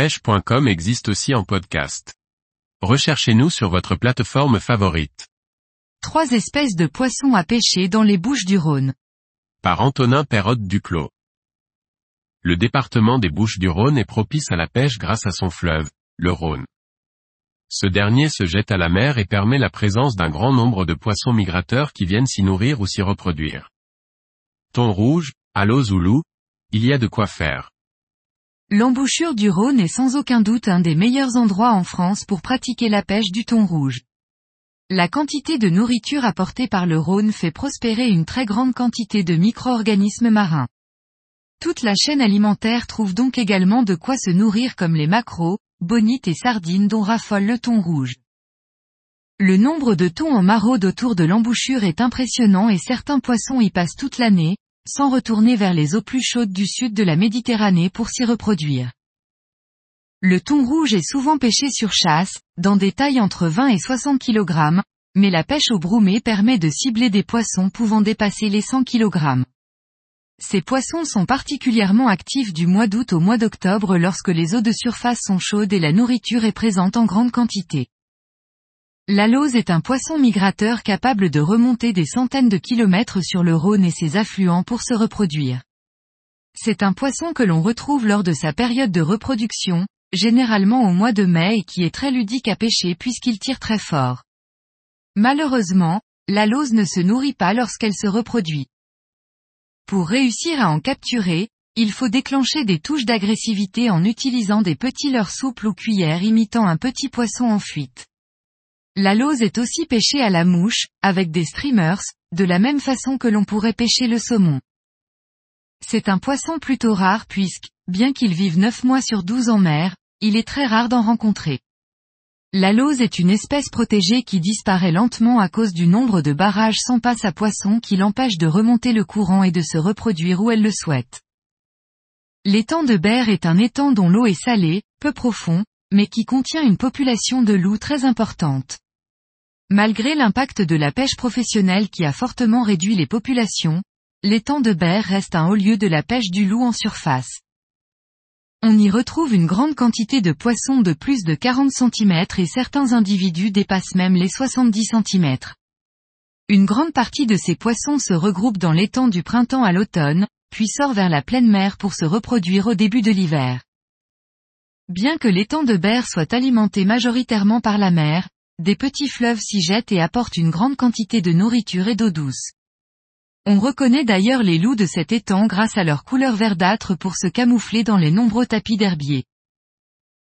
pêche.com existe aussi en podcast. Recherchez-nous sur votre plateforme favorite. Trois espèces de poissons à pêcher dans les Bouches du Rhône. Par Antonin Perrotte Duclos. Le département des Bouches du Rhône est propice à la pêche grâce à son fleuve, le Rhône. Ce dernier se jette à la mer et permet la présence d'un grand nombre de poissons migrateurs qui viennent s'y nourrir ou s'y reproduire. Thon rouge, allos ou loup, il y a de quoi faire. L'embouchure du Rhône est sans aucun doute un des meilleurs endroits en France pour pratiquer la pêche du thon rouge. La quantité de nourriture apportée par le Rhône fait prospérer une très grande quantité de micro-organismes marins. Toute la chaîne alimentaire trouve donc également de quoi se nourrir comme les maquereaux, bonites et sardines dont raffole le thon rouge. Le nombre de thons en maraude autour de l'embouchure est impressionnant et certains poissons y passent toute l'année, sans retourner vers les eaux plus chaudes du sud de la Méditerranée pour s'y reproduire. Le thon rouge est souvent pêché sur chasse, dans des tailles entre 20 et 60 kg, mais la pêche au broumé permet de cibler des poissons pouvant dépasser les 100 kg. Ces poissons sont particulièrement actifs du mois d'août au mois d'octobre lorsque les eaux de surface sont chaudes et la nourriture est présente en grande quantité. L'alose est un poisson migrateur capable de remonter des centaines de kilomètres sur le Rhône et ses affluents pour se reproduire. C'est un poisson que l'on retrouve lors de sa période de reproduction, généralement au mois de mai et qui est très ludique à pêcher puisqu'il tire très fort. Malheureusement, l'alose ne se nourrit pas lorsqu'elle se reproduit. Pour réussir à en capturer, il faut déclencher des touches d'agressivité en utilisant des petits leurres souples ou cuillères imitant un petit poisson en fuite. La lose est aussi pêchée à la mouche, avec des streamers, de la même façon que l'on pourrait pêcher le saumon. C'est un poisson plutôt rare puisque, bien qu'il vive 9 mois sur 12 en mer, il est très rare d'en rencontrer. La lose est une espèce protégée qui disparaît lentement à cause du nombre de barrages sans passe à poissons qui l'empêchent de remonter le courant et de se reproduire où elle le souhaite. L'étang de Berre est un étang dont l'eau est salée, peu profond, mais qui contient une population de loups très importante. Malgré l'impact de la pêche professionnelle qui a fortement réduit les populations, l'étang de Berre reste un haut lieu de la pêche du loup en surface. On y retrouve une grande quantité de poissons de plus de 40 cm et certains individus dépassent même les 70 cm. Une grande partie de ces poissons se regroupe dans l'étang du printemps à l'automne, puis sort vers la pleine mer pour se reproduire au début de l'hiver. Bien que l'étang de Berre soit alimenté majoritairement par la mer, des petits fleuves s'y jettent et apportent une grande quantité de nourriture et d'eau douce. On reconnaît d'ailleurs les loups de cet étang grâce à leur couleur verdâtre pour se camoufler dans les nombreux tapis d'herbiers.